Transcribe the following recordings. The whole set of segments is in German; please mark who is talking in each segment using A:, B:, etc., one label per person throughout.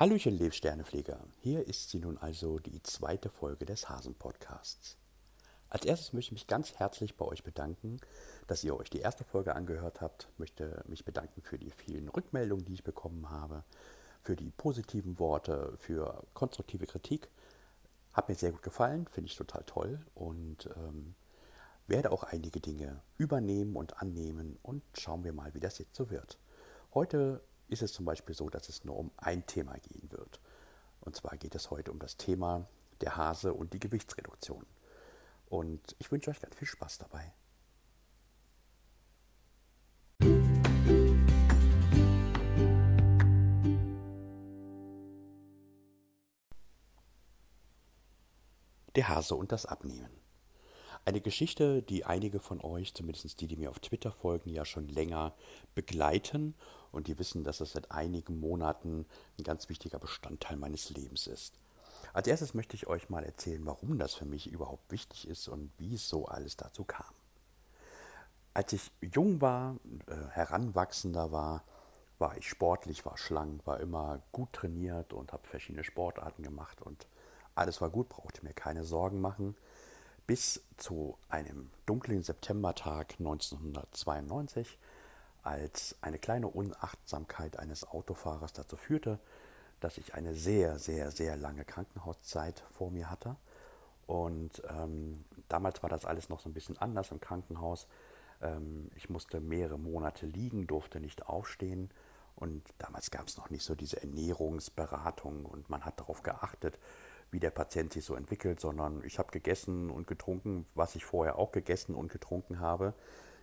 A: Hallöchen, Lebsternepfleger. Hier ist sie nun also die zweite Folge des Hasen-Podcasts. Als erstes möchte ich mich ganz herzlich bei euch bedanken, dass ihr euch die erste Folge angehört habt. Möchte mich bedanken für die vielen Rückmeldungen, die ich bekommen habe, für die positiven Worte, für konstruktive Kritik. Hat mir sehr gut gefallen, finde ich total toll und ähm, werde auch einige Dinge übernehmen und annehmen und schauen wir mal, wie das jetzt so wird. Heute ist es zum Beispiel so, dass es nur um ein Thema gehen wird. Und zwar geht es heute um das Thema der Hase und die Gewichtsreduktion. Und ich wünsche euch ganz viel Spaß dabei. Der Hase und das Abnehmen. Eine Geschichte, die einige von euch, zumindest die, die mir auf Twitter folgen, ja schon länger begleiten und die wissen, dass es seit einigen Monaten ein ganz wichtiger Bestandteil meines Lebens ist. Als erstes möchte ich euch mal erzählen, warum das für mich überhaupt wichtig ist und wie es so alles dazu kam. Als ich jung war, äh, heranwachsender war, war ich sportlich, war schlank, war immer gut trainiert und habe verschiedene Sportarten gemacht und alles war gut, brauchte mir keine Sorgen machen, bis zu einem dunklen Septembertag 1992, als eine kleine Unachtsamkeit eines Autofahrers dazu führte, dass ich eine sehr, sehr, sehr lange Krankenhauszeit vor mir hatte. Und ähm, damals war das alles noch so ein bisschen anders im Krankenhaus. Ähm, ich musste mehrere Monate liegen, durfte nicht aufstehen. Und damals gab es noch nicht so diese Ernährungsberatung und man hat darauf geachtet, wie der Patient sich so entwickelt, sondern ich habe gegessen und getrunken, was ich vorher auch gegessen und getrunken habe.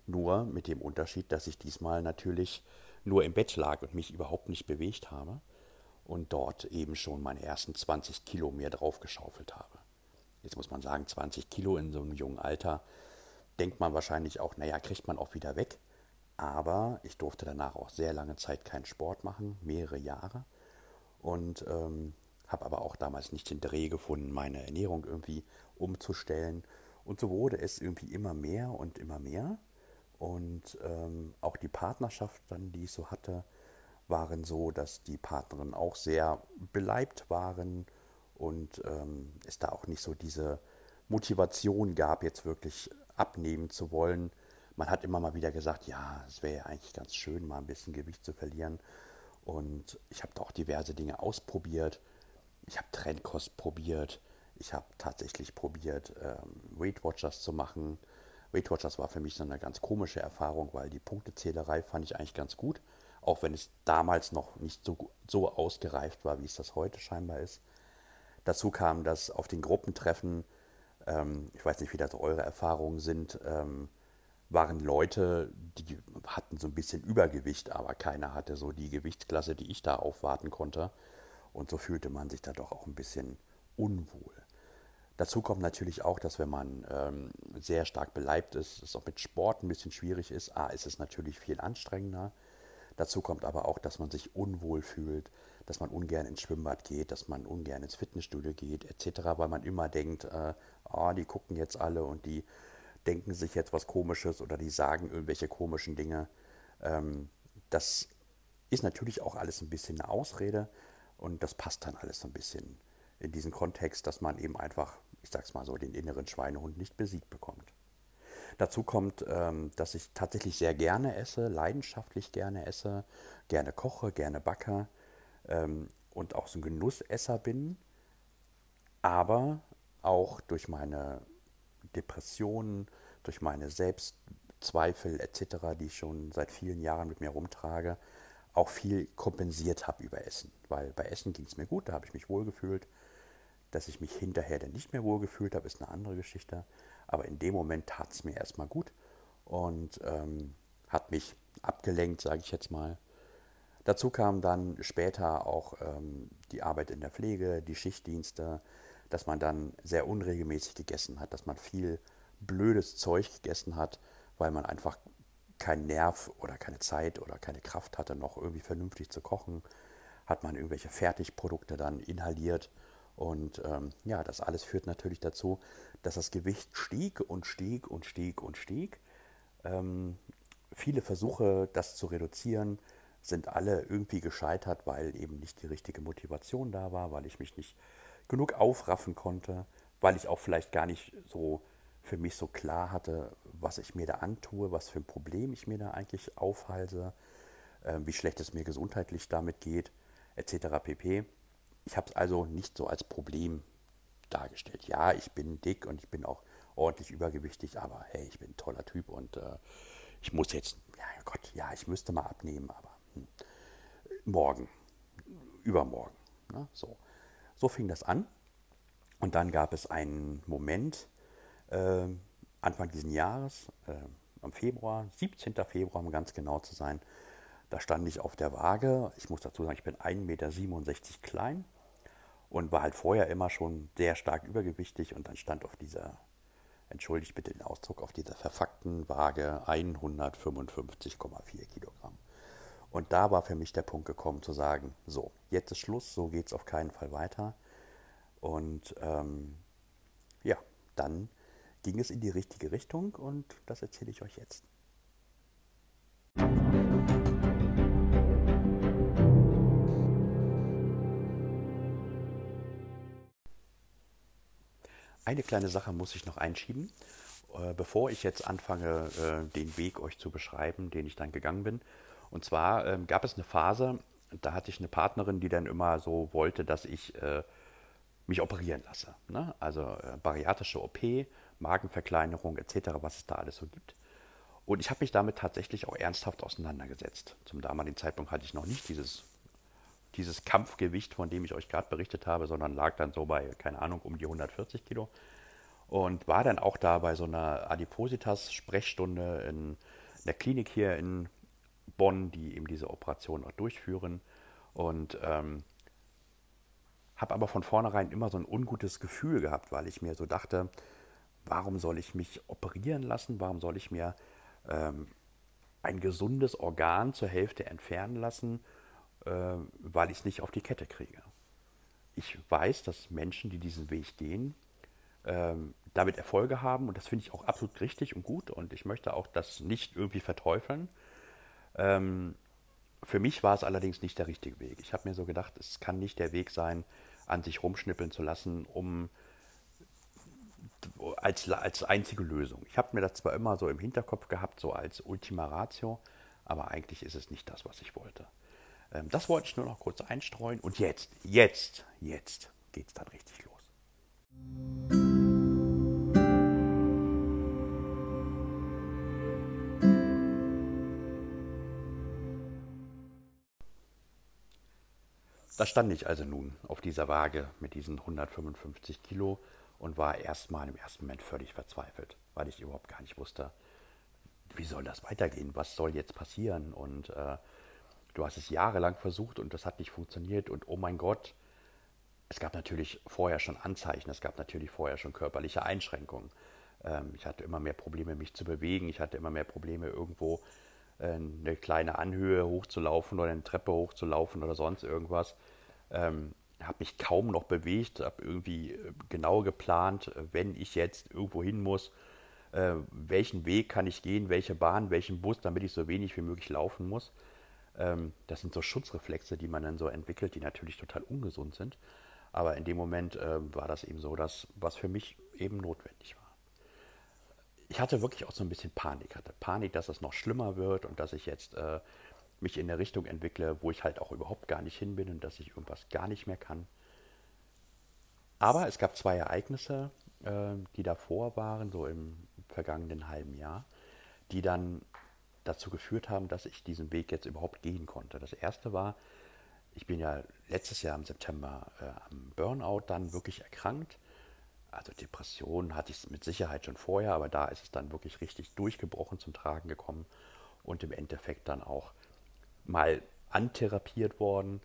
A: Nur mit dem Unterschied, dass ich diesmal natürlich nur im Bett lag und mich überhaupt nicht bewegt habe und dort eben schon meine ersten 20 Kilo mehr draufgeschaufelt habe. Jetzt muss man sagen, 20 Kilo in so einem jungen Alter, denkt man wahrscheinlich auch, naja, kriegt man auch wieder weg. Aber ich durfte danach auch sehr lange Zeit keinen Sport machen, mehrere Jahre. Und ähm, habe aber auch damals nicht den Dreh gefunden, meine Ernährung irgendwie umzustellen. Und so wurde es irgendwie immer mehr und immer mehr. Und ähm, auch die Partnerschaft dann, die ich so hatte, waren so, dass die Partnerinnen auch sehr beleibt waren und ähm, es da auch nicht so diese Motivation gab, jetzt wirklich abnehmen zu wollen. Man hat immer mal wieder gesagt, ja, es wäre ja eigentlich ganz schön, mal ein bisschen Gewicht zu verlieren. Und ich habe da auch diverse Dinge ausprobiert. Ich habe Trendkost probiert. Ich habe tatsächlich probiert, ähm, Weight Watchers zu machen. Weight Watchers war für mich so eine ganz komische Erfahrung, weil die Punktezählerei fand ich eigentlich ganz gut auch wenn es damals noch nicht so, so ausgereift war, wie es das heute scheinbar ist. Dazu kam, dass auf den Gruppentreffen, ähm, ich weiß nicht, wie das eure Erfahrungen sind, ähm, waren Leute, die hatten so ein bisschen Übergewicht, aber keiner hatte so die Gewichtsklasse, die ich da aufwarten konnte. Und so fühlte man sich da doch auch ein bisschen unwohl. Dazu kommt natürlich auch, dass wenn man ähm, sehr stark beleibt ist, es auch mit Sport ein bisschen schwierig ist. A, ist es natürlich viel anstrengender. Dazu kommt aber auch, dass man sich unwohl fühlt, dass man ungern ins Schwimmbad geht, dass man ungern ins Fitnessstudio geht, etc., weil man immer denkt, äh, oh, die gucken jetzt alle und die denken sich jetzt was Komisches oder die sagen irgendwelche komischen Dinge. Ähm, das ist natürlich auch alles ein bisschen eine Ausrede und das passt dann alles so ein bisschen in diesen Kontext, dass man eben einfach, ich sag's mal so, den inneren Schweinehund nicht besiegt bekommt. Dazu kommt, ähm, dass ich tatsächlich sehr gerne esse, leidenschaftlich gerne esse, gerne koche, gerne backe ähm, und auch so ein Genussesser bin, aber auch durch meine Depressionen, durch meine Selbstzweifel etc., die ich schon seit vielen Jahren mit mir rumtrage, auch viel kompensiert habe über Essen. Weil bei Essen ging es mir gut, da habe ich mich wohlgefühlt. Dass ich mich hinterher dann nicht mehr wohlgefühlt habe, ist eine andere Geschichte. Aber in dem Moment tat es mir erstmal gut und ähm, hat mich abgelenkt, sage ich jetzt mal. Dazu kam dann später auch ähm, die Arbeit in der Pflege, die Schichtdienste, dass man dann sehr unregelmäßig gegessen hat, dass man viel blödes Zeug gegessen hat, weil man einfach keinen Nerv oder keine Zeit oder keine Kraft hatte, noch irgendwie vernünftig zu kochen, hat man irgendwelche Fertigprodukte dann inhaliert und ähm, ja, das alles führt natürlich dazu, dass das Gewicht stieg und stieg und stieg und stieg. Ähm, viele Versuche, das zu reduzieren, sind alle irgendwie gescheitert, weil eben nicht die richtige Motivation da war, weil ich mich nicht genug aufraffen konnte, weil ich auch vielleicht gar nicht so für mich so klar hatte, was ich mir da antue, was für ein Problem ich mir da eigentlich aufhalse, äh, wie schlecht es mir gesundheitlich damit geht, etc. pp. Ich habe es also nicht so als Problem dargestellt. Ja, ich bin dick und ich bin auch ordentlich übergewichtig, aber hey, ich bin ein toller Typ und äh, ich muss jetzt, ja Gott, ja, ich müsste mal abnehmen, aber hm, morgen, übermorgen. Ne? So. so fing das an. Und dann gab es einen Moment, äh, Anfang dieses Jahres, äh, am Februar, 17. Februar, um ganz genau zu sein, da stand ich auf der Waage. Ich muss dazu sagen, ich bin 1,67 Meter klein und war halt vorher immer schon sehr stark übergewichtig und dann stand auf dieser, entschuldigt bitte den Ausdruck, auf dieser verfackten Waage 155,4 Kilogramm. Und da war für mich der Punkt gekommen zu sagen, so, jetzt ist Schluss, so geht es auf keinen Fall weiter. Und ähm, ja, dann ging es in die richtige Richtung und das erzähle ich euch jetzt. Eine kleine Sache muss ich noch einschieben, äh, bevor ich jetzt anfange, äh, den Weg euch zu beschreiben, den ich dann gegangen bin. Und zwar ähm, gab es eine Phase, da hatte ich eine Partnerin, die dann immer so wollte, dass ich äh, mich operieren lasse. Ne? Also bariatrische OP, Magenverkleinerung etc., was es da alles so gibt. Und ich habe mich damit tatsächlich auch ernsthaft auseinandergesetzt. Zum damaligen Zeitpunkt hatte ich noch nicht dieses dieses Kampfgewicht, von dem ich euch gerade berichtet habe, sondern lag dann so bei, keine Ahnung, um die 140 Kilo. Und war dann auch da bei so einer Adipositas-Sprechstunde in der Klinik hier in Bonn, die eben diese Operation auch durchführen. Und ähm, habe aber von vornherein immer so ein ungutes Gefühl gehabt, weil ich mir so dachte, warum soll ich mich operieren lassen? Warum soll ich mir ähm, ein gesundes Organ zur Hälfte entfernen lassen? äh, weil ich es nicht auf die Kette kriege. Ich weiß, dass Menschen, die diesen Weg gehen, äh, damit Erfolge haben und das finde ich auch absolut richtig und gut und ich möchte auch das nicht irgendwie verteufeln. Ähm, für mich war es allerdings nicht der richtige Weg. Ich habe mir so gedacht, es kann nicht der Weg sein, an sich rumschnippeln zu lassen, um als, als einzige Lösung. Ich habe mir das zwar immer so im Hinterkopf gehabt, so als Ultima Ratio, aber eigentlich ist es nicht das, was ich wollte. Ähm, das wollte ich nur noch kurz einstreuen. Und jetzt, jetzt, jetzt geht es dann richtig los. Da stand ich also nun auf dieser Waage mit diesen 155 Kilo und war erstmal im ersten Moment völlig verzweifelt, weil ich überhaupt gar nicht wusste, wie soll das weitergehen, was soll jetzt passieren und äh, du hast es jahrelang versucht und das hat nicht funktioniert und oh mein Gott, es gab natürlich vorher schon Anzeichen, es gab natürlich vorher schon körperliche Einschränkungen. Ähm, ich hatte immer mehr Probleme, mich zu bewegen, ich hatte immer mehr Probleme, irgendwo äh, eine kleine Anhöhe hochzulaufen oder eine Treppe hochzulaufen oder sonst irgendwas. Ähm, habe mich kaum noch bewegt, habe irgendwie äh, genau geplant, äh, wenn ich jetzt irgendwo hin muss, äh, welchen Weg kann ich gehen, welche Bahn, welchen Bus, damit ich so wenig wie möglich laufen muss. Ähm, das sind so Schutzreflexe, die man dann so entwickelt, die natürlich total ungesund sind. Aber in dem Moment war das eben so, dass was für mich eben notwendig war. Ich hatte wirklich auch so ein bisschen Panik. hatte Panik, dass es noch schlimmer wird und dass ich jetzt mich in eine Richtung entwickle, wo ich halt auch überhaupt gar nicht hin bin und dass ich irgendwas gar nicht mehr kann. Aber es gab zwei Ereignisse, äh, die davor waren, so im vergangenen halben Jahr, die dann dazu geführt haben, dass ich diesen Weg jetzt überhaupt gehen konnte. Das erste war, ich bin ja letztes Jahr im September äh, am Burnout dann wirklich erkrankt. Also Depressionen hatte ich mit Sicherheit schon vorher, aber da ist es dann wirklich richtig durchgebrochen zum Tragen gekommen und im Endeffekt dann auch mal antherapiert worden.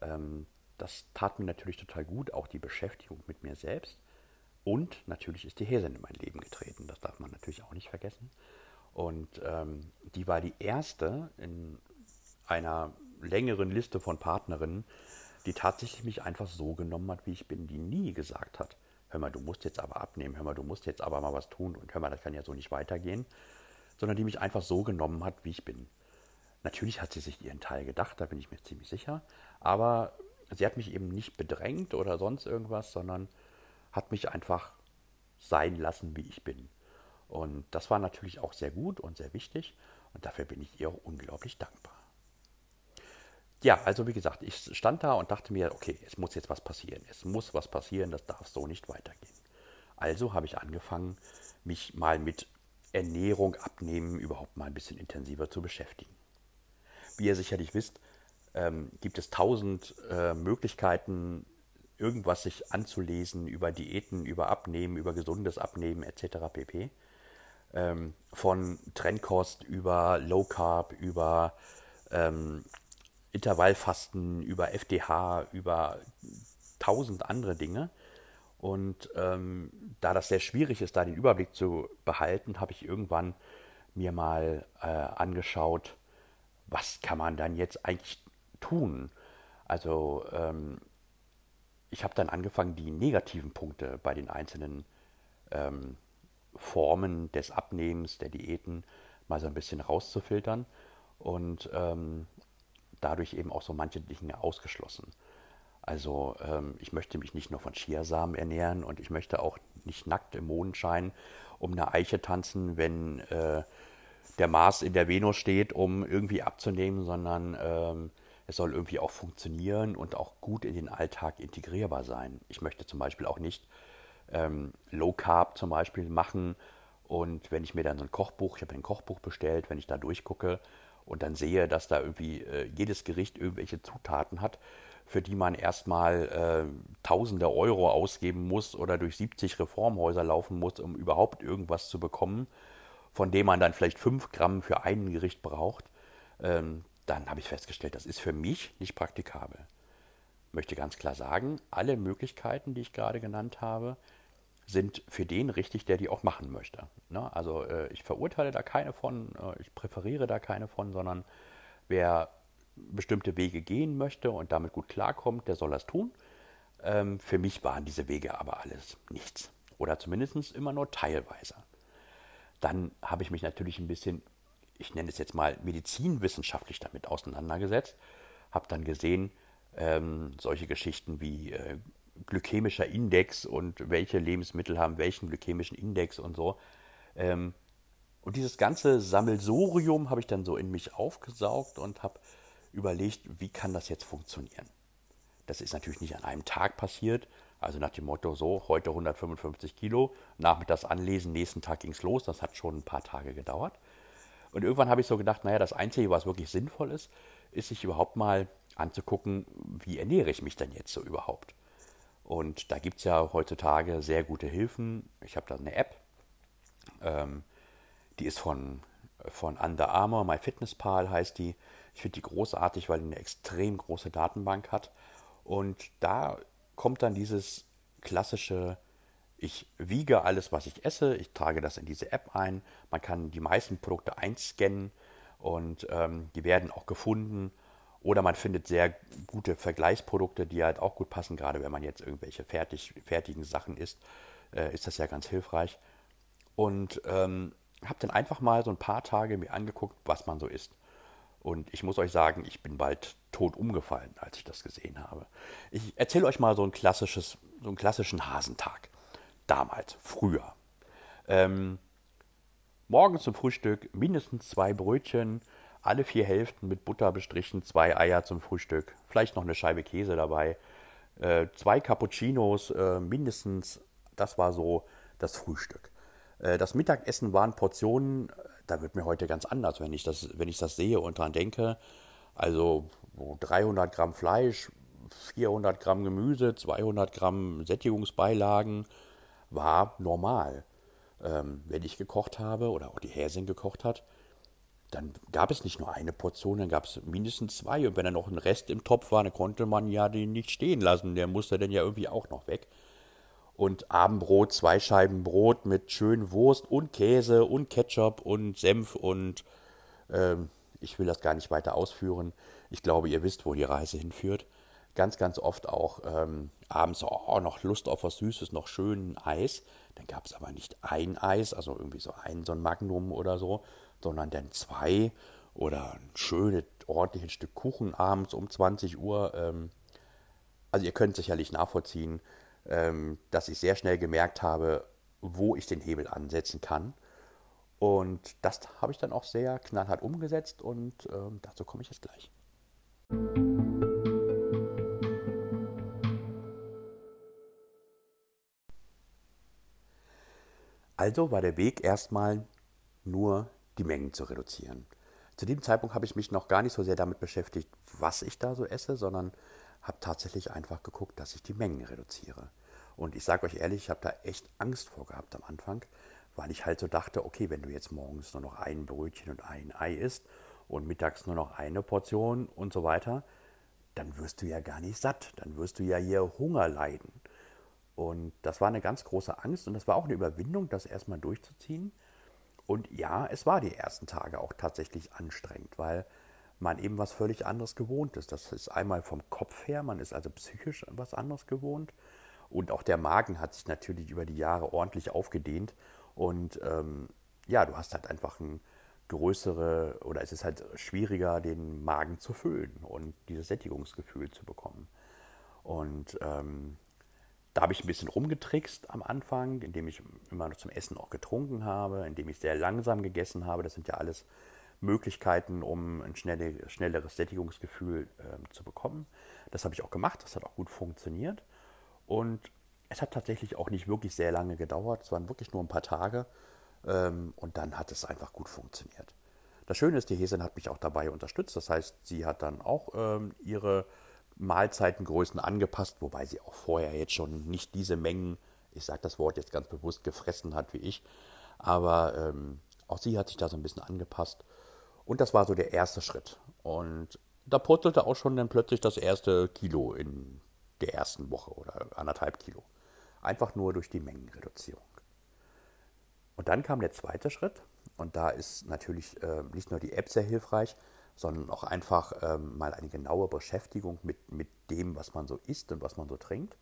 A: Ähm, das tat mir natürlich total gut, auch die Beschäftigung mit mir selbst. Und natürlich ist die Häsin in mein Leben getreten. Das darf man natürlich auch nicht vergessen. Und ähm, die war die erste in einer längeren Liste von Partnerinnen, die tatsächlich mich einfach so genommen hat, wie ich bin, die nie gesagt hat, hör mal, du musst jetzt aber abnehmen, hör mal, du musst jetzt aber mal was tun und hör mal, das kann ja so nicht weitergehen, sondern die mich einfach so genommen hat, wie ich bin. Natürlich hat sie sich ihren Teil gedacht, da bin ich mir ziemlich sicher. Aber sie hat mich eben nicht bedrängt oder sonst irgendwas, sondern hat mich einfach sein lassen, wie ich bin. Und das war natürlich auch sehr gut und sehr wichtig. Und dafür bin ich ihr unglaublich dankbar. Ja, also wie gesagt, ich stand da und dachte mir, okay, es muss jetzt was passieren. Es muss was passieren, das darf so nicht weitergehen. Also habe ich angefangen, mich mal mit Ernährung, Abnehmen überhaupt mal ein bisschen intensiver zu beschäftigen. Wie ihr sicherlich wisst, ähm, gibt es tausend äh, Möglichkeiten, irgendwas sich anzulesen über Diäten, über Abnehmen, über gesundes Abnehmen etc. pp. Ähm, von Trennkost über Low Carb, über ähm, Intervallfasten, über FDH, über tausend andere Dinge. Und ähm, da das sehr schwierig ist, da den Überblick zu behalten, habe ich irgendwann mir mal äh, angeschaut, was kann man dann jetzt eigentlich tun. Also ähm, ich habe dann angefangen, die negativen Punkte bei den einzelnen ähm, Formen des Abnehmens, der Diäten mal so ein bisschen rauszufiltern und ähm, dadurch eben auch so manche Dinge ausgeschlossen. Also ähm, ich möchte mich nicht nur von Chiasamen ernähren und ich möchte auch nicht nackt im Mondschein um eine Eiche tanzen, wenn äh, der Mars in der Venus steht, um irgendwie abzunehmen, sondern ähm, es soll irgendwie auch funktionieren und auch gut in den Alltag integrierbar sein. Ich möchte zum Beispiel auch nicht ähm, Low Carb zum Beispiel machen und wenn ich mir dann so ein Kochbuch, ich habe ein Kochbuch bestellt, wenn ich da durchgucke und dann sehe, dass da irgendwie äh, jedes Gericht irgendwelche Zutaten hat, für die man erstmal äh, tausende Euro ausgeben muss oder durch 70 Reformhäuser laufen muss, um überhaupt irgendwas zu bekommen, von dem man dann vielleicht 5 Gramm für ein Gericht braucht, ähm, dann habe ich festgestellt, das ist für mich nicht praktikabel. Ich möchte ganz klar sagen, alle Möglichkeiten, die ich gerade genannt habe, sind für den richtig, der die auch machen möchte. Ne? Also äh, ich verurteile da keine von, äh, ich präferiere da keine von, sondern wer bestimmte Wege gehen möchte und damit gut klarkommt, der soll das tun. Ähm, für mich waren diese Wege aber alles nichts. Oder zumindest immer nur teilweise. Dann habe ich mich natürlich ein bisschen ich nenne es jetzt mal medizinwissenschaftlich damit auseinandergesetzt, habe dann gesehen, ähm, solche Geschichten wie äh, glykämischer Index und welche Lebensmittel haben welchen glykämischen Index und so. Ähm, und dieses ganze Sammelsurium habe ich dann so in mich aufgesaugt und habe überlegt, wie kann das jetzt funktionieren. Das ist natürlich nicht an einem Tag passiert, also nach dem Motto, so, heute 155 Kilo, nachmittags anlesen, nächsten Tag ging es los, das hat schon ein paar Tage gedauert. Und irgendwann habe ich so gedacht, naja, das Einzige, was wirklich sinnvoll ist, ist sich überhaupt mal anzugucken, wie ernähre ich mich denn jetzt so überhaupt. Und da gibt es ja heutzutage sehr gute Hilfen. Ich habe da eine App, ähm, die ist von, von Under Armour, MyFitnessPal heißt die. Ich finde die großartig, weil die eine extrem große Datenbank hat. Und da kommt dann dieses klassische ich wiege alles, was ich esse, ich trage das in diese App ein. Man kann die meisten Produkte einscannen und ähm, die werden auch gefunden. Oder man findet sehr gute Vergleichsprodukte, die halt auch gut passen, gerade wenn man jetzt irgendwelche fertig, fertigen Sachen isst, äh, ist das ja ganz hilfreich. Und ähm, habe dann einfach mal so ein paar Tage mir angeguckt, was man so isst. Und ich muss euch sagen, ich bin bald tot umgefallen, als ich das gesehen habe. Ich erzähle euch mal so ein klassisches, so einen klassischen Hasentag damals, früher. Ähm, morgens zum Frühstück mindestens zwei Brötchen, alle vier Hälften mit Butter bestrichen, zwei Eier zum Frühstück, vielleicht noch eine Scheibe Käse dabei, äh, zwei Cappuccinos äh, mindestens, das war so das Frühstück. Äh, das Mittagessen waren Portionen, da wird mir heute ganz anders, wenn ich das, wenn ich das sehe und dran denke. Also 300 Gramm Fleisch, 400 Gramm Gemüse, 200 Gramm Sättigungsbeilagen, war normal. Ähm, wenn ich gekocht habe oder auch die Häsin gekocht hat, dann gab es nicht nur eine Portion, dann gab es mindestens zwei. Und wenn da noch ein Rest im Topf war, dann konnte man ja den nicht stehen lassen. Der musste dann ja irgendwie auch noch weg. Und Abendbrot, zwei Scheiben Brot mit schön Wurst und Käse und Ketchup und Senf und ähm, ich will das gar nicht weiter ausführen. Ich glaube, ihr wisst, wo die Reise hinführt ganz, ganz oft auch ähm, abends oh, noch Lust auf was Süßes, noch schön Eis. Dann gab es aber nicht ein Eis, also irgendwie so ein, so ein Magnum oder so, sondern dann zwei. oder ein schönes, ordentliches Stück Kuchen abends um 20 Uhr. Ähm, also ihr könnt sicherlich nachvollziehen, dass ich sehr schnell gemerkt habe, wo ich den Hebel ansetzen kann. Und das habe ich dann auch sehr knallhart umgesetzt und ähm, dazu komme ich jetzt gleich. Also war der Weg erstmal nur die Mengen zu reduzieren. Zu dem Zeitpunkt habe ich mich noch gar nicht so sehr damit beschäftigt, was ich da so esse, sondern habe tatsächlich einfach geguckt, dass ich die Mengen reduziere. Und ich sage euch ehrlich, ich habe da echt Angst vor gehabt am Anfang, weil ich halt so dachte, okay, wenn du jetzt morgens nur noch ein Brötchen und ein Ei isst und mittags nur noch eine Portion und so weiter, dann wirst du ja gar nicht satt, dann wirst du ja hier Hunger leiden. Und das war eine ganz große Angst und das war auch eine Überwindung, das erstmal durchzuziehen. Und ja, es war die ersten Tage auch tatsächlich anstrengend, weil man eben was völlig anderes gewohnt ist. Das ist einmal vom Kopf her, man ist also psychisch was anderes gewohnt. Und auch der Magen hat sich natürlich über die Jahre ordentlich aufgedehnt. Und ähm, ja, du hast halt einfach ein größere oder es ist halt schwieriger, den Magen zu füllen und dieses Sättigungsgefühl zu bekommen. Und ähm, da habe ich ein bisschen rumgetrickst am Anfang, indem ich immer noch zum Essen auch getrunken habe, indem ich sehr langsam gegessen habe. Das sind ja alles Möglichkeiten, um ein schnelle, schnelleres Sättigungsgefühl äh, zu bekommen. Das habe ich auch gemacht, das hat auch gut funktioniert. Und es hat tatsächlich auch nicht wirklich sehr lange gedauert, es waren wirklich nur ein paar Tage ähm, und dann hat es einfach gut funktioniert. Das Schöne ist, die Hesin hat mich auch dabei unterstützt, das heißt, sie hat dann auch ähm, ihre Mahlzeitengrößen angepasst, wobei sie auch vorher jetzt schon nicht diese Mengen, ich sage das Wort jetzt ganz bewusst, gefressen hat wie ich. Aber ähm, auch sie hat sich da so ein bisschen angepasst. Und das war so der erste Schritt. Und da purzelte auch schon dann plötzlich das erste Kilo in der ersten Woche oder anderthalb Kilo. Einfach nur durch die Mengenreduzierung. Und dann kam der zweite Schritt. Und da ist natürlich äh, nicht nur die App sehr hilfreich, sondern auch einfach ähm, mal eine genaue Beschäftigung mit, mit dem, was man so isst und was man so trinkt.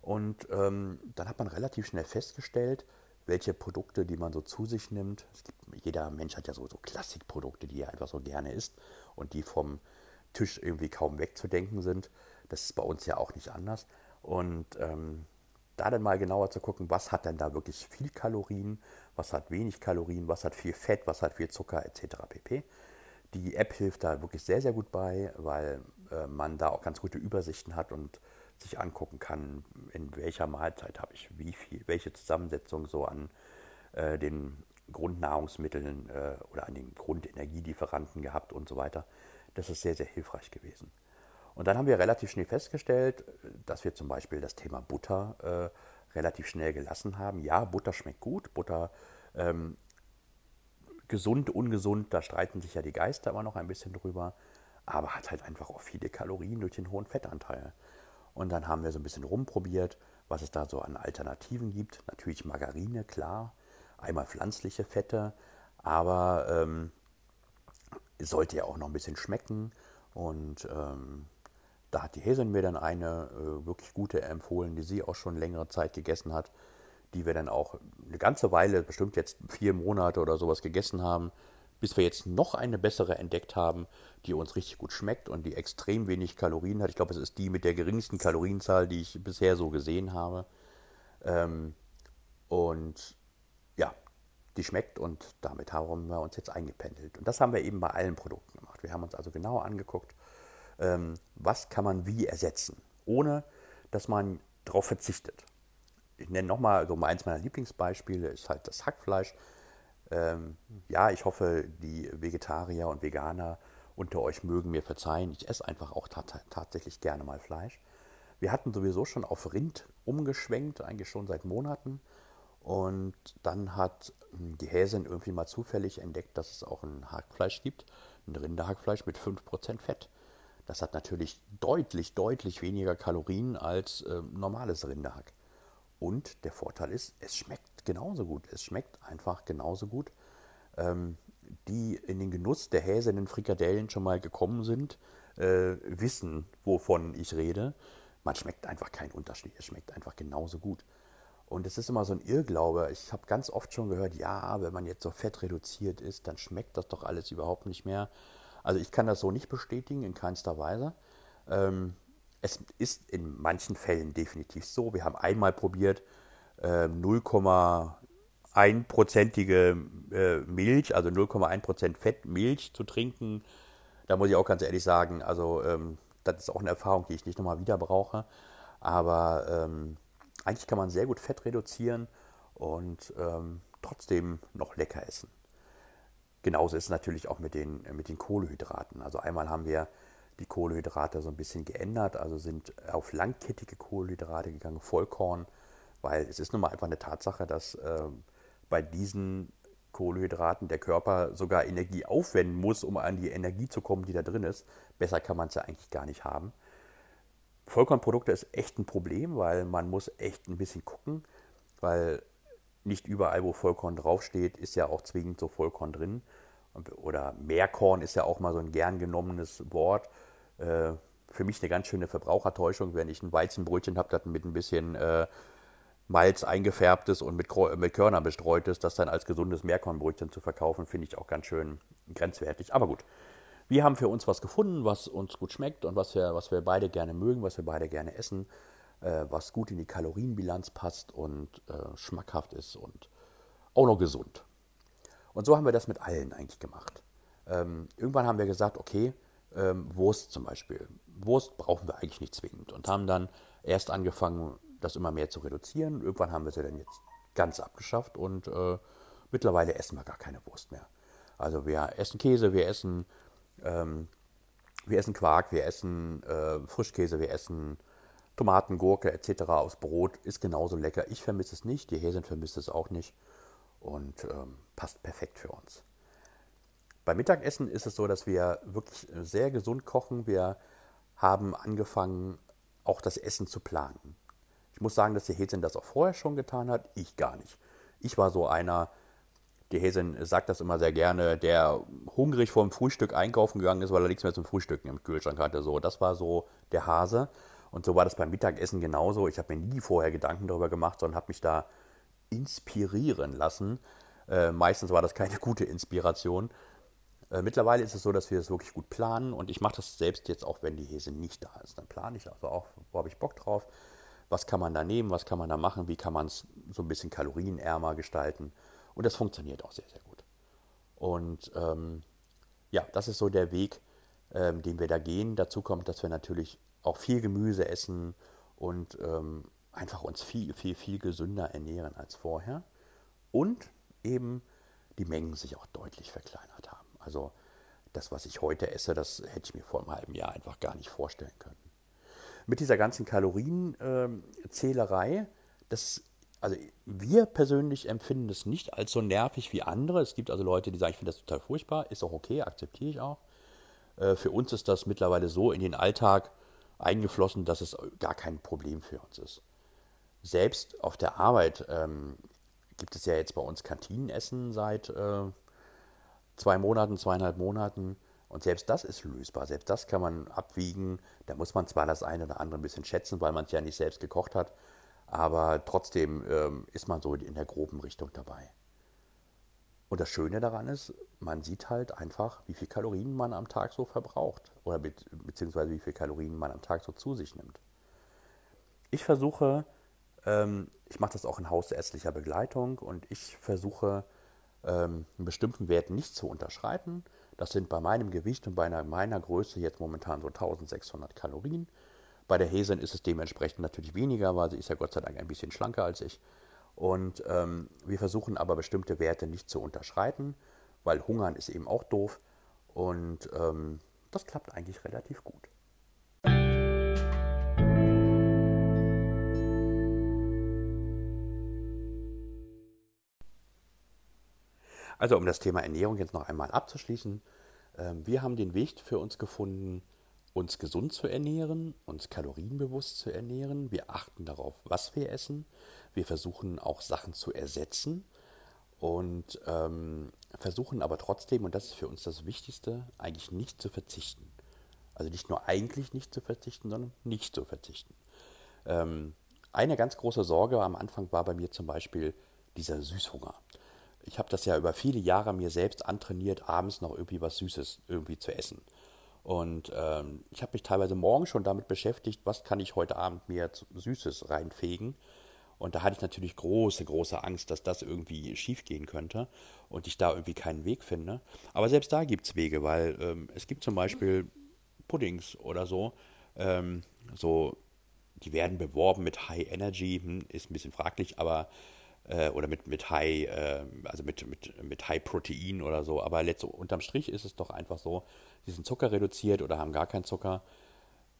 A: Und ähm, dann hat man relativ schnell festgestellt, welche Produkte, die man so zu sich nimmt. Gibt, jeder Mensch hat ja so, so Klassikprodukte, die er einfach so gerne isst und die vom Tisch irgendwie kaum wegzudenken sind. Das ist bei uns ja auch nicht anders. Und ähm, da dann mal genauer zu gucken, was hat denn da wirklich viel Kalorien, was hat wenig Kalorien, was hat viel Fett, was hat viel Zucker etc. pp. Die App hilft da wirklich sehr, sehr gut bei, weil äh, man da auch ganz gute Übersichten hat und sich angucken kann, in welcher Mahlzeit habe ich wie viel, welche Zusammensetzung so an äh, den Grundnahrungsmitteln äh, oder an den Grundenergielieferanten gehabt und so weiter. Das ist sehr, sehr hilfreich gewesen. Und dann haben wir relativ schnell festgestellt, dass wir zum Beispiel das Thema Butter äh, relativ schnell gelassen haben. Ja, Butter schmeckt gut, Butter ähm, gesund, ungesund, da streiten sich ja die Geister immer noch ein bisschen drüber, aber hat halt einfach auch viele Kalorien durch den hohen Fettanteil. Und dann haben wir so ein bisschen rumprobiert, was es da so an Alternativen gibt. Natürlich Margarine, klar, einmal pflanzliche Fette, aber ähm, sollte ja auch noch ein bisschen schmecken. Und ähm, da hat die Häsin mir dann eine äh, wirklich gute empfohlen, die sie auch schon längere Zeit gegessen hat die wir dann auch eine ganze Weile, bestimmt jetzt vier Monate oder sowas gegessen haben, bis wir jetzt noch eine bessere entdeckt haben, die uns richtig gut schmeckt und die extrem wenig Kalorien hat. Ich glaube, es ist die mit der geringsten Kalorienzahl, die ich bisher so gesehen habe. Ähm, und ja, die schmeckt und damit haben wir uns jetzt eingependelt. Und das haben wir eben bei allen Produkten gemacht. Wir haben uns also genau angeguckt, ähm, was kann man wie ersetzen, ohne dass man darauf verzichtet ich nenne nochmal so eins meiner Lieblingsbeispiele, ist halt das Hackfleisch. Ähm, ja, ich hoffe, die Vegetarier und Veganer unter euch mögen mir verzeihen. Ich esse einfach auch tatsächlich gerne mal Fleisch. Wir hatten sowieso schon auf Rind umgeschwenkt, eigentlich schon seit Monaten. Und dann hat hm, die Häsin irgendwie mal zufällig entdeckt, dass es auch ein Hackfleisch gibt, ein Rinderhackfleisch mit 5% Fett. Das hat natürlich deutlich, deutlich weniger Kalorien als äh, normales Rinderhack. Und der Vorteil ist, es schmeckt genauso gut. Es schmeckt einfach genauso gut. Ähm, die in den Genuss der häsernen Frikadellen schon mal gekommen sind, äh, wissen, wovon ich rede. Man schmeckt einfach keinen Unterschied. Es schmeckt einfach genauso gut. Und es ist immer so ein Irrglaube. Ich habe ganz oft schon gehört, ja, wenn man jetzt so fett reduziert ist, dann schmeckt das doch alles überhaupt nicht mehr. Also ich kann das so nicht bestätigen, in keinster Weise. Ähm, es ist in manchen Fällen definitiv so. Wir haben einmal probiert, äh, 0,1-prozentige äh, Milch, also 0,1% Fett Milch zu trinken. Da muss ich auch ganz ehrlich sagen, also ähm, das ist auch eine Erfahrung, die ich nicht nochmal wieder brauche. Aber ähm, eigentlich kann man sehr gut Fett reduzieren und ähm, trotzdem noch lecker essen. Genauso ist es natürlich auch mit den, mit den Kohlehydraten. Also einmal haben wir die Kohlehydrate so ein bisschen geändert, also sind auf langkettige Kohlehydrate gegangen, Vollkorn, weil es ist nun mal einfach eine Tatsache, dass äh, bei diesen Kohlehydraten der Körper sogar Energie aufwenden muss, um an die Energie zu kommen, die da drin ist. Besser kann man es ja eigentlich gar nicht haben. Vollkornprodukte ist echt ein Problem, weil man muss echt ein bisschen gucken, weil nicht überall, wo Vollkorn draufsteht, ist ja auch zwingend so Vollkorn drin. Oder Mehrkorn ist ja auch mal so ein gern genommenes Wort. Äh, für mich eine ganz schöne Verbrauchertäuschung, wenn ich ein Weizenbrötchen habe, das mit ein bisschen äh, Malz eingefärbt ist und mit, mit Körnern bestreut ist, das dann als gesundes Mehrkornbrötchen zu verkaufen, finde ich auch ganz schön grenzwertig. Aber gut, wir haben für uns was gefunden, was uns gut schmeckt und was wir, was wir beide gerne mögen, was wir beide gerne essen, äh, was gut in die Kalorienbilanz passt und äh, schmackhaft ist und auch noch gesund. Und so haben wir das mit allen eigentlich gemacht. Ähm, irgendwann haben wir gesagt, okay, ähm, Wurst zum Beispiel. Wurst brauchen wir eigentlich nicht zwingend und haben dann erst angefangen, das immer mehr zu reduzieren. Irgendwann haben wir sie dann jetzt ganz abgeschafft und äh, mittlerweile essen wir gar keine Wurst mehr. Also wir essen Käse, wir essen, ähm, wir essen Quark, wir essen äh, Frischkäse, wir essen Tomaten, Gurke etc. aus Brot. Ist genauso lecker. Ich vermisse es nicht, die Häsin vermisst es auch nicht und ähm, passt perfekt für uns. Beim Mittagessen ist es so, dass wir wirklich sehr gesund kochen. Wir haben angefangen, auch das Essen zu planen. Ich muss sagen, dass die Häsin das auch vorher schon getan hat, ich gar nicht. Ich war so einer, die Häsin sagt das immer sehr gerne, der hungrig vor dem Frühstück einkaufen gegangen ist, weil er nichts mehr zum Frühstücken im Kühlschrank hatte. So, das war so der Hase. Und so war das beim Mittagessen genauso. Ich habe mir nie vorher Gedanken darüber gemacht, sondern habe mich da inspirieren lassen. Äh, meistens war das keine gute Inspiration. Äh, mittlerweile ist es so, dass wir es wirklich gut planen und ich mache das selbst jetzt auch, wenn die Häse nicht da ist. Dann plane ich also auch, wo habe ich Bock drauf, was kann man da nehmen, was kann man da machen, wie kann man es so ein bisschen kalorienärmer gestalten. Und das funktioniert auch sehr, sehr gut. Und ähm, ja, das ist so der Weg, ähm, den wir da gehen. Dazu kommt, dass wir natürlich auch viel Gemüse essen und ähm, einfach uns viel, viel, viel gesünder ernähren als vorher. Und eben die Mengen sich auch deutlich verkleinert haben. Also das, was ich heute esse, das hätte ich mir vor einem halben Jahr einfach gar nicht vorstellen können. Mit dieser ganzen Kalorienzählerei, das, also wir persönlich empfinden das nicht als so nervig wie andere. Es gibt also Leute, die sagen, ich finde das total furchtbar, ist auch okay, akzeptiere ich auch. Äh, für uns ist das mittlerweile so in den Alltag eingeflossen, dass es gar kein Problem für uns ist. Selbst auf der Arbeit ähm, gibt es ja jetzt bei uns Kantinenessen seit äh, zwei Monaten, zweieinhalb Monaten. Und selbst das ist lösbar. Selbst das kann man abwiegen. Da muss man zwar das eine oder andere ein bisschen schätzen, weil man es ja nicht selbst gekocht hat. Aber trotzdem ähm, ist man so in der groben Richtung dabei. Und das Schöne daran ist, man sieht halt einfach, wie viel Kalorien man am Tag so verbraucht. Oder be beziehungsweise wie viel Kalorien man am Tag so zu sich nimmt. Ich versuche, ähm, ich mache das auch in hausärztlicher Begleitung und ich versuche, ähm, einen bestimmten Wert nicht zu unterschreiten. Das sind bei meinem Gewicht und bei einer, meiner Größe jetzt momentan so 1600 Kalorien. Bei der Häsin ist es dementsprechend natürlich weniger, weil sie ist ja Gott sei Dank ein bisschen schlanker als ich. Und ähm, wir versuchen aber bestimmte Werte nicht zu unterschreiten, weil Hungern ist eben auch doof. Und ähm, das klappt eigentlich relativ gut. Also um das Thema Ernährung jetzt noch einmal abzuschließen. Ähm, wir haben den Weg für uns gefunden, uns gesund zu ernähren, uns kalorienbewusst zu ernähren. Wir achten darauf, was wir essen. Wir versuchen auch Sachen zu ersetzen und ähm, versuchen aber trotzdem, und das ist für uns das Wichtigste, eigentlich nicht zu verzichten. Also nicht nur eigentlich nicht zu verzichten, sondern nicht zu verzichten. Ähm, eine ganz große Sorge am Anfang war bei mir zum Beispiel dieser Süßhunger. Ich habe das ja über viele Jahre mir selbst antrainiert, abends noch irgendwie was Süßes irgendwie zu essen. Und ähm, ich habe mich teilweise morgen schon damit beschäftigt, was kann ich heute Abend mir Süßes reinfegen. Und da hatte ich natürlich große, große Angst, dass das irgendwie schief gehen könnte und ich da irgendwie keinen Weg finde. Aber selbst da gibt es Wege, weil ähm, es gibt zum Beispiel Puddings oder so, ähm, so, die werden beworben mit High Energy, hm, ist ein bisschen fraglich, aber äh, oder mit, mit High, äh, also mit, mit, mit High Protein oder so. Aber letzt, unterm Strich ist es doch einfach so, die sind Zucker reduziert oder haben gar keinen Zucker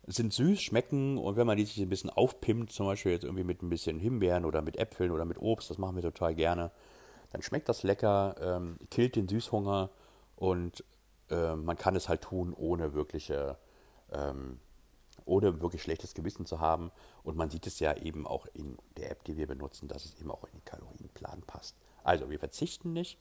A: sind süß, schmecken und wenn man die sich ein bisschen aufpimmt, zum Beispiel jetzt irgendwie mit ein bisschen Himbeeren oder mit Äpfeln oder mit Obst, das machen wir total gerne, dann schmeckt das lecker, ähm, killt den Süßhunger und äh, man kann es halt tun, ohne wirkliche, ähm, ohne wirklich schlechtes Gewissen zu haben. Und man sieht es ja eben auch in der App, die wir benutzen, dass es eben auch in den Kalorienplan passt. Also wir verzichten nicht.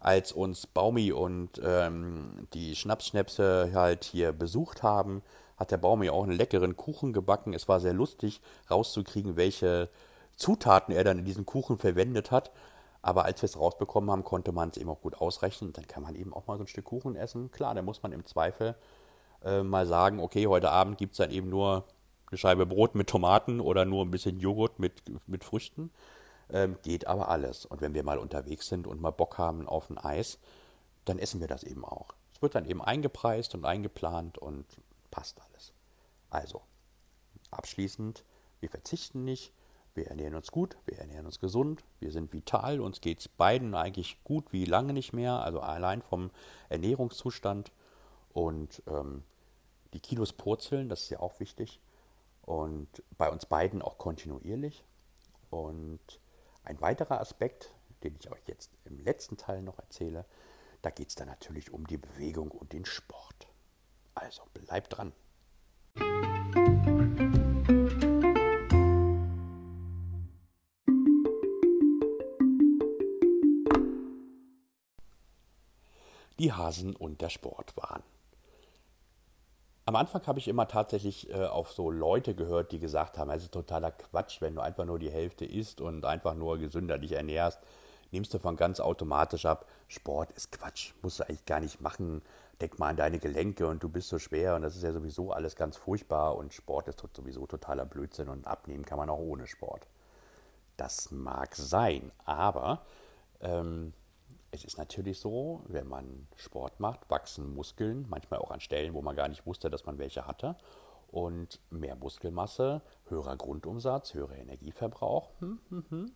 A: Als uns Baumi und ähm, die Schnapsschnäpse halt hier besucht haben, hat der Baum ja auch einen leckeren Kuchen gebacken. Es war sehr lustig rauszukriegen, welche Zutaten er dann in diesem Kuchen verwendet hat. Aber als wir es rausbekommen haben, konnte man es eben auch gut ausrechnen. Dann kann man eben auch mal so ein Stück Kuchen essen. Klar, da muss man im Zweifel äh, mal sagen, okay, heute Abend gibt es dann eben nur eine Scheibe Brot mit Tomaten oder nur ein bisschen Joghurt mit, mit Früchten. Ähm, geht aber alles. Und wenn wir mal unterwegs sind und mal Bock haben auf ein Eis, dann essen wir das eben auch. Es wird dann eben eingepreist und eingeplant und passt alles. Also, abschließend, wir verzichten nicht, wir ernähren uns gut, wir ernähren uns gesund, wir sind vital, uns geht es beiden eigentlich gut wie lange nicht mehr, also allein vom Ernährungszustand. Und ähm, die Kilos purzeln, das ist ja auch wichtig. Und bei uns beiden auch kontinuierlich. Und ein weiterer Aspekt, den ich euch jetzt im letzten Teil noch erzähle, da geht es dann natürlich um die Bewegung und den Sport. Also bleibt dran. Die Hasen und der Sport waren. Am Anfang habe ich immer tatsächlich äh, auf so Leute gehört, die gesagt haben, es ist totaler Quatsch, wenn du einfach nur die Hälfte isst und einfach nur gesünder dich ernährst, nimmst du von ganz automatisch ab. Sport ist Quatsch, musst du eigentlich gar nicht machen denk mal an deine Gelenke und du bist so schwer und das ist ja sowieso alles ganz furchtbar und Sport ist sowieso totaler Blödsinn und abnehmen kann man auch ohne Sport. Das mag sein, aber ähm, es ist natürlich so, wenn man Sport macht, wachsen Muskeln, manchmal auch an Stellen, wo man gar nicht wusste, dass man welche hatte. Und mehr Muskelmasse, höherer Grundumsatz, höherer Energieverbrauch, hm, hm, hm,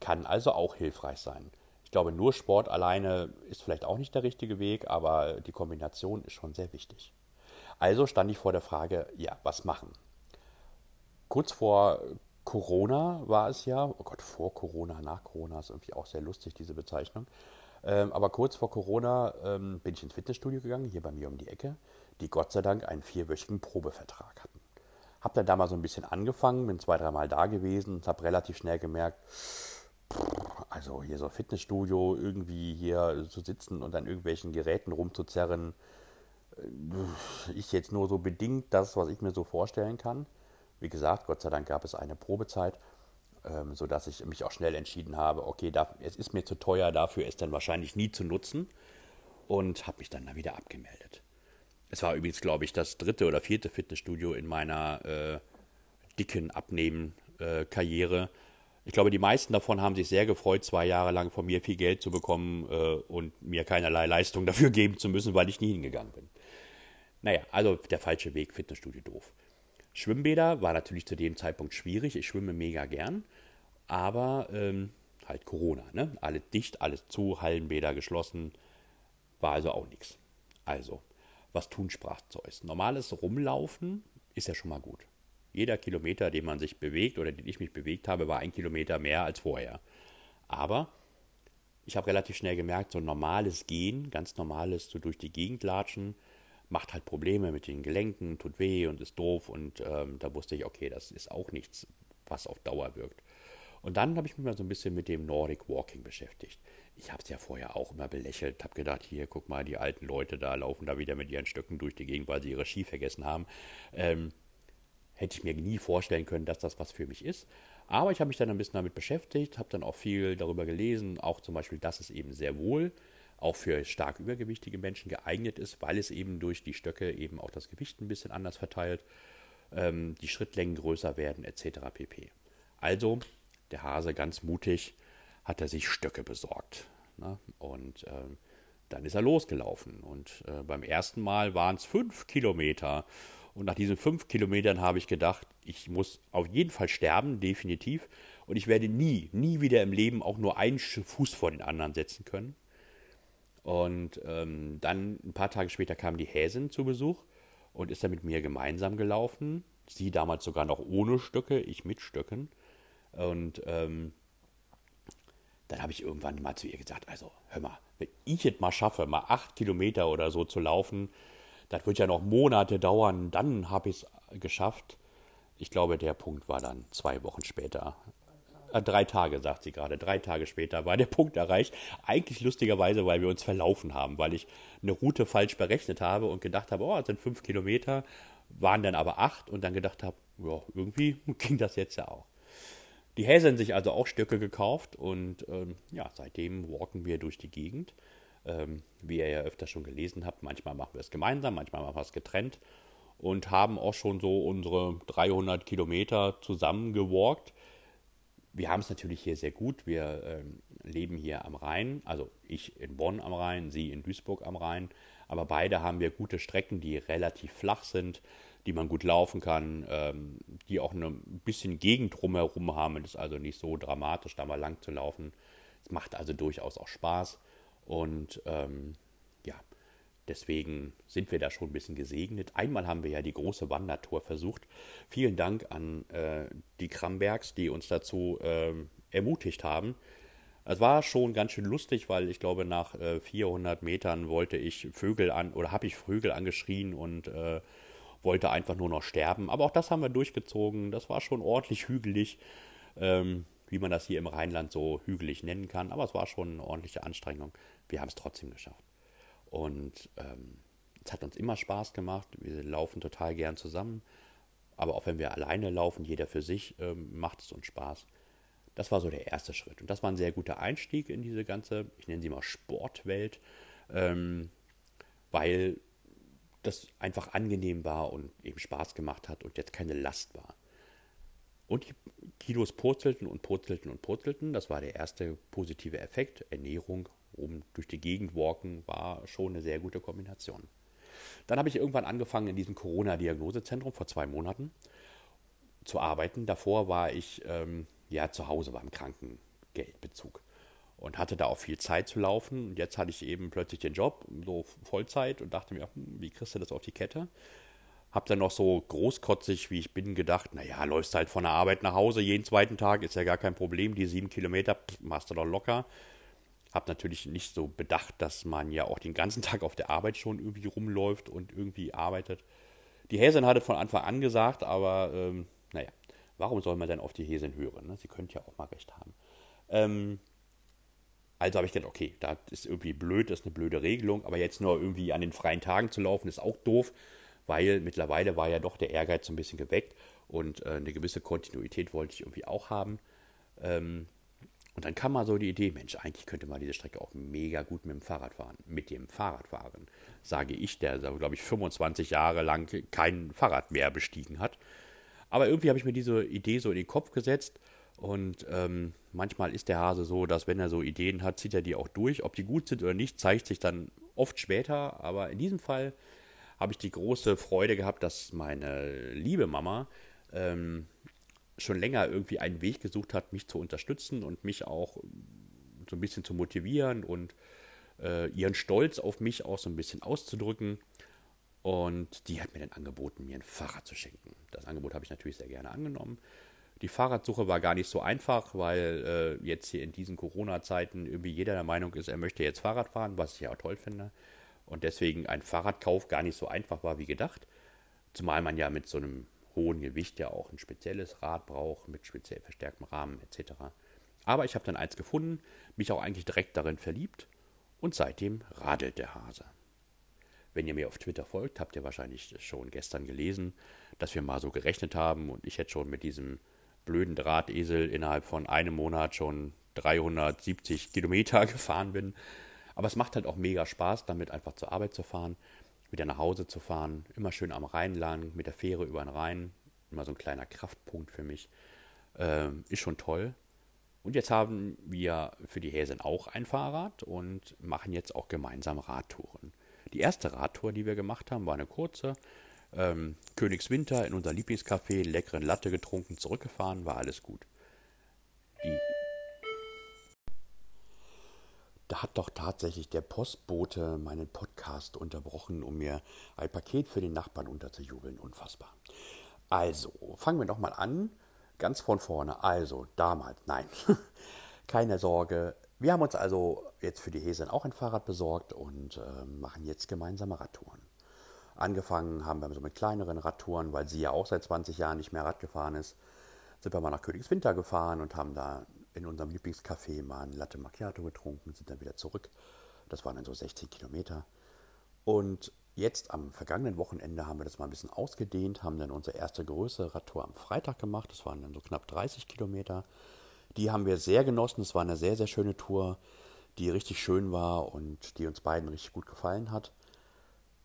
A: kann also auch hilfreich sein glaube, nur Sport alleine ist vielleicht auch nicht der richtige Weg, aber die Kombination ist schon sehr wichtig. Also stand ich vor der Frage, ja, was machen? Kurz vor Corona war es ja, oh Gott, vor Corona, nach Corona ist irgendwie auch sehr lustig, diese Bezeichnung. Ähm, aber kurz vor Corona ähm, bin ich ins Fitnessstudio gegangen, hier bei mir um die Ecke, die Gott sei Dank einen vierwöchigen Probevertrag hatten. Hab dann da mal so ein bisschen angefangen, bin zwei, dreimal da gewesen und habe relativ schnell gemerkt, also hier so Fitnessstudio irgendwie hier zu sitzen und an irgendwelchen Geräten rumzuzerren, äh, ist jetzt nur so bedingt das, was ich mir so vorstellen kann. Wie gesagt, Gott sei Dank gab es eine Probezeit, ähm, sodass ich mich auch schnell entschieden habe, okay, da, es ist mir zu teuer, dafür ist dann wahrscheinlich nie zu nutzen und habe mich dann da wieder abgemeldet. Es war übrigens, glaube ich, das dritte oder vierte Fitnessstudio in meiner äh, dicken Abnehmen-Karriere. Äh, ich glaube, die meisten davon haben sich sehr gefreut, zwei Jahre lang von mir viel Geld zu bekommen äh, und mir keinerlei Leistung dafür geben zu müssen, weil ich nie hingegangen bin. Naja, also der falsche Weg, Fitnessstudio doof. Schwimmbäder war natürlich zu dem Zeitpunkt schwierig. Ich schwimme mega gern, aber ähm, halt Corona, ne? Alles dicht, alles zu, Hallenbäder geschlossen, war also auch nichts. Also, was tun, sprach Zeus. Normales Rumlaufen ist ja schon mal gut. Jeder Kilometer, den man sich bewegt oder den ich mich bewegt habe, war ein Kilometer mehr als vorher. Aber ich habe relativ schnell gemerkt, so normales Gehen, ganz normales so durch die Gegend latschen, macht halt Probleme mit den Gelenken, tut weh und ist doof. Und ähm, da wusste ich, okay, das ist auch nichts, was auf Dauer wirkt. Und dann habe ich mich mal so ein bisschen mit dem Nordic Walking beschäftigt. Ich habe es ja vorher auch immer belächelt, habe gedacht, hier, guck mal, die alten Leute da laufen da wieder mit ihren Stöcken durch die Gegend, weil sie ihre Ski vergessen haben. Ähm, hätte ich mir nie vorstellen können, dass das was für mich ist. Aber ich habe mich dann ein bisschen damit beschäftigt, habe dann auch viel darüber gelesen, auch zum Beispiel, dass es eben sehr wohl auch für stark übergewichtige Menschen geeignet ist, weil es eben durch die Stöcke eben auch das Gewicht ein bisschen anders verteilt, ähm, die Schrittlängen größer werden etc. pp. Also der Hase ganz mutig hat er sich Stöcke besorgt. Ne? Und äh, dann ist er losgelaufen. Und äh, beim ersten Mal waren es fünf Kilometer. Und nach diesen fünf Kilometern habe ich gedacht, ich muss auf jeden Fall sterben, definitiv. Und ich werde nie, nie wieder im Leben auch nur einen Fuß vor den anderen setzen können. Und ähm, dann ein paar Tage später kam die Häsin zu Besuch und ist dann mit mir gemeinsam gelaufen. Sie damals sogar noch ohne Stöcke, ich mit Stöcken. Und ähm, dann habe ich irgendwann mal zu ihr gesagt, also hör mal, wenn ich es mal schaffe, mal acht Kilometer oder so zu laufen, das wird ja noch Monate dauern, dann habe ich es geschafft. Ich glaube, der Punkt war dann zwei Wochen später. Äh, drei Tage, sagt sie gerade. Drei Tage später war der Punkt erreicht. Eigentlich lustigerweise, weil wir uns verlaufen haben, weil ich eine Route falsch berechnet habe und gedacht habe, oh, das sind fünf Kilometer, waren dann aber acht und dann gedacht habe, ja, irgendwie ging das jetzt ja auch. Die Häseln sich also auch Stöcke gekauft und ähm, ja, seitdem walken wir durch die Gegend. Ähm, wie ihr ja öfter schon gelesen habt, manchmal machen wir es gemeinsam, manchmal machen wir es getrennt und haben auch schon so unsere 300 Kilometer zusammen gewalkt. Wir haben es natürlich hier sehr gut. Wir ähm, leben hier am Rhein, also ich in Bonn am Rhein, sie in Duisburg am Rhein. Aber beide haben wir gute Strecken, die relativ flach sind, die man gut laufen kann, ähm, die auch ein bisschen Gegend drumherum haben. Es ist also nicht so dramatisch, da mal lang zu laufen. Es macht also durchaus auch Spaß. Und ähm, ja, deswegen sind wir da schon ein bisschen gesegnet. Einmal haben wir ja die große Wandertour versucht. Vielen Dank an äh, die Krambergs, die uns dazu äh, ermutigt haben. Es war schon ganz schön lustig, weil ich glaube, nach äh, 400 Metern wollte ich Vögel an oder habe ich Vögel angeschrien und äh, wollte einfach nur noch sterben. Aber auch das haben wir durchgezogen. Das war schon ordentlich hügelig, ähm, wie man das hier im Rheinland so hügelig nennen kann. Aber es war schon eine ordentliche Anstrengung. Wir haben es trotzdem geschafft. Und ähm, es hat uns immer Spaß gemacht. Wir laufen total gern zusammen. Aber auch wenn wir alleine laufen, jeder für sich, ähm, macht es uns Spaß. Das war so der erste Schritt. Und das war ein sehr guter Einstieg in diese ganze, ich nenne sie mal Sportwelt, ähm, weil das einfach angenehm war und eben Spaß gemacht hat und jetzt keine Last war. Und die Kilos purzelten und purzelten und purzelten. Das war der erste positive Effekt. Ernährung, oben durch die Gegend walken, war schon eine sehr gute Kombination. Dann habe ich irgendwann angefangen in diesem Corona-Diagnosezentrum vor zwei Monaten zu arbeiten. Davor war ich ähm, ja zu Hause beim Krankengeldbezug und hatte da auch viel Zeit zu laufen. Und jetzt hatte ich eben plötzlich den Job, so Vollzeit und dachte mir, hm, wie kriegst du das auf die Kette? Hab dann noch so großkotzig, wie ich bin, gedacht, naja, läufst halt von der Arbeit nach Hause jeden zweiten Tag, ist ja gar kein Problem, die sieben Kilometer pff, machst du doch locker. Hab natürlich nicht so bedacht, dass man ja auch den ganzen Tag auf der Arbeit schon irgendwie rumläuft und irgendwie arbeitet. Die Häsin hatte von Anfang an gesagt, aber ähm, naja, warum soll man denn auf die Häsin hören? Ne? Sie könnte ja auch mal recht haben. Ähm, also habe ich gedacht, okay, das ist irgendwie blöd, das ist eine blöde Regelung, aber jetzt nur irgendwie an den freien Tagen zu laufen, ist auch doof, weil mittlerweile war ja doch der Ehrgeiz so ein bisschen geweckt und äh, eine gewisse Kontinuität wollte ich irgendwie auch haben. Ähm, und dann kam mal so die Idee, Mensch, eigentlich könnte man diese Strecke auch mega gut mit dem Fahrrad fahren. Mit dem Fahrradfahren, sage ich, der, glaube ich, 25 Jahre lang kein Fahrrad mehr bestiegen hat. Aber irgendwie habe ich mir diese Idee so in den Kopf gesetzt und ähm, manchmal ist der Hase so, dass wenn er so Ideen hat, zieht er die auch durch. Ob die gut sind oder nicht, zeigt sich dann oft später. Aber in diesem Fall habe ich die große Freude gehabt, dass meine liebe Mama ähm, schon länger irgendwie einen Weg gesucht hat, mich zu unterstützen und mich auch so ein bisschen zu motivieren und äh, ihren Stolz auf mich auch so ein bisschen auszudrücken. Und die hat mir dann angeboten, mir ein Fahrrad zu schenken. Das Angebot habe ich natürlich sehr gerne angenommen. Die Fahrradsuche war gar nicht so einfach, weil äh, jetzt hier in diesen Corona-Zeiten irgendwie jeder der Meinung ist, er möchte jetzt Fahrrad fahren, was ich ja auch toll finde. Und deswegen ein Fahrradkauf gar nicht so einfach war wie gedacht. Zumal man ja mit so einem hohen Gewicht ja auch ein spezielles Rad braucht, mit speziell verstärktem Rahmen etc. Aber ich habe dann eins gefunden, mich auch eigentlich direkt darin verliebt und seitdem radelt der Hase. Wenn ihr mir auf Twitter folgt, habt ihr wahrscheinlich schon gestern gelesen, dass wir mal so gerechnet haben und ich hätte schon mit diesem blöden Drahtesel innerhalb von einem Monat schon 370 Kilometer gefahren bin. Aber es macht halt auch mega Spaß, damit einfach zur Arbeit zu fahren, wieder nach Hause zu fahren, immer schön am Rhein lang, mit der Fähre über den Rhein. Immer so ein kleiner Kraftpunkt für mich. Ähm, ist schon toll. Und jetzt haben wir für die Häsen auch ein Fahrrad und machen jetzt auch gemeinsam Radtouren. Die erste Radtour, die wir gemacht haben, war eine kurze. Ähm, Königswinter in unser Lieblingscafé, leckeren Latte getrunken, zurückgefahren, war alles gut. Die da hat doch tatsächlich der Postbote meinen Podcast unterbrochen, um mir ein Paket für den Nachbarn unterzujubeln. Unfassbar. Also, fangen wir nochmal an. Ganz von vorne. Also, damals, nein. Keine Sorge. Wir haben uns also jetzt für die Häsen auch ein Fahrrad besorgt und äh, machen jetzt gemeinsame Radtouren. Angefangen haben wir so mit kleineren Radtouren, weil sie ja auch seit 20 Jahren nicht mehr Rad gefahren ist. Sind wir mal nach Königswinter gefahren und haben da in unserem Lieblingscafé mal ein Latte Macchiato getrunken, sind dann wieder zurück. Das waren dann so 16 Kilometer. Und jetzt am vergangenen Wochenende haben wir das mal ein bisschen ausgedehnt, haben dann unsere erste größere Radtour am Freitag gemacht. Das waren dann so knapp 30 Kilometer. Die haben wir sehr genossen. Es war eine sehr, sehr schöne Tour, die richtig schön war und die uns beiden richtig gut gefallen hat.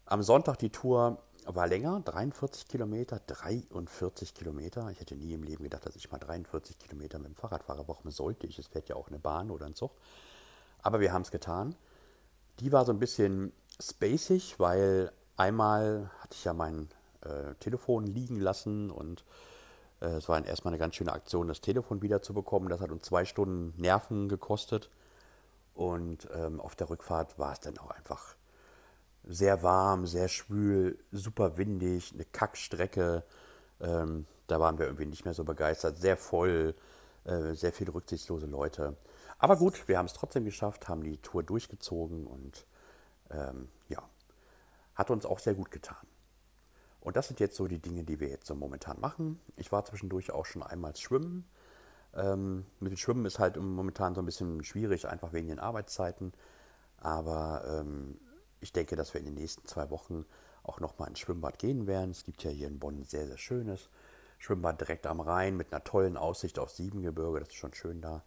A: Am Sonntag die Tour war länger, 43 Kilometer, 43 Kilometer. Ich hätte nie im Leben gedacht, dass ich mal 43 Kilometer mit dem Fahrrad fahre. Warum sollte ich? Es fährt ja auch eine Bahn oder ein Zug. Aber wir haben es getan. Die war so ein bisschen spacig, weil einmal hatte ich ja mein äh, Telefon liegen lassen und äh, es war erstmal eine ganz schöne Aktion, das Telefon wiederzubekommen. Das hat uns zwei Stunden Nerven gekostet. Und ähm, auf der Rückfahrt war es dann auch einfach sehr warm, sehr schwül, super windig, eine Kackstrecke. Ähm, da waren wir irgendwie nicht mehr so begeistert. Sehr voll, äh, sehr viele rücksichtslose Leute. Aber gut, wir haben es trotzdem geschafft, haben die Tour durchgezogen und ähm, ja, hat uns auch sehr gut getan. Und das sind jetzt so die Dinge, die wir jetzt so momentan machen. Ich war zwischendurch auch schon einmal schwimmen. Ähm, mit dem Schwimmen ist halt momentan so ein bisschen schwierig, einfach wegen den Arbeitszeiten. Aber ähm, ich denke, dass wir in den nächsten zwei Wochen auch nochmal ins Schwimmbad gehen werden. Es gibt ja hier in Bonn ein sehr, sehr schönes Schwimmbad direkt am Rhein mit einer tollen Aussicht auf Siebengebirge. Das ist schon schön da.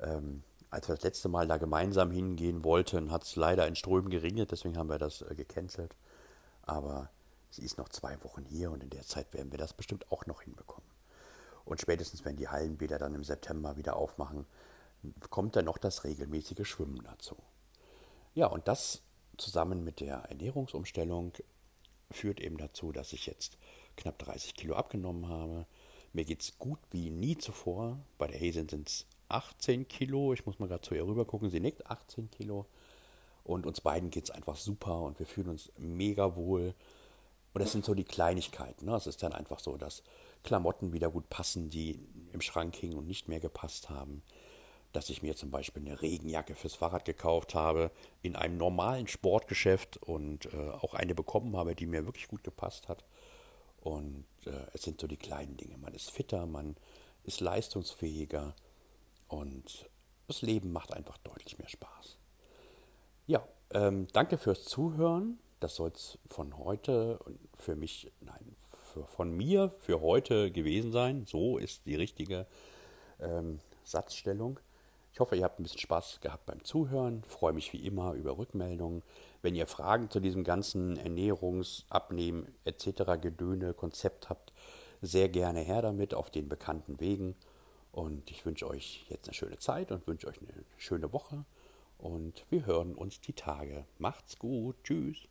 A: Ähm, als wir das letzte Mal da gemeinsam hingehen wollten, hat es leider in Strömen geregnet, deswegen haben wir das äh, gecancelt. Aber sie ist noch zwei Wochen hier und in der Zeit werden wir das bestimmt auch noch hinbekommen. Und spätestens, wenn die Hallenbäder dann im September wieder aufmachen, kommt dann noch das regelmäßige Schwimmen dazu. Ja, und das zusammen mit der Ernährungsumstellung führt eben dazu, dass ich jetzt knapp 30 Kilo abgenommen habe. Mir geht es gut wie nie zuvor. Bei der Hazen sind es 18 Kilo. Ich muss mal gerade zu ihr rüber gucken. Sie nickt 18 Kilo. Und uns beiden geht es einfach super und wir fühlen uns mega wohl. Und das sind so die Kleinigkeiten. Ne? Es ist dann einfach so, dass Klamotten wieder gut passen, die im Schrank hingen und nicht mehr gepasst haben dass ich mir zum Beispiel eine Regenjacke fürs Fahrrad gekauft habe, in einem normalen Sportgeschäft und äh, auch eine bekommen habe, die mir wirklich gut gepasst hat. Und äh, es sind so die kleinen Dinge. Man ist fitter, man ist leistungsfähiger und das Leben macht einfach deutlich mehr Spaß. Ja, ähm, danke fürs Zuhören. Das soll es von heute und für mich, nein, für, von mir für heute gewesen sein. So ist die richtige ähm, Satzstellung. Ich hoffe, ihr habt ein bisschen Spaß gehabt beim Zuhören. Ich freue mich wie immer über Rückmeldungen. Wenn ihr Fragen zu diesem ganzen Ernährungs-, Abnehmen etc. Gedöne, Konzept habt, sehr gerne her damit auf den bekannten Wegen. Und ich wünsche euch jetzt eine schöne Zeit und wünsche euch eine schöne Woche. Und wir hören uns die Tage. Macht's gut. Tschüss.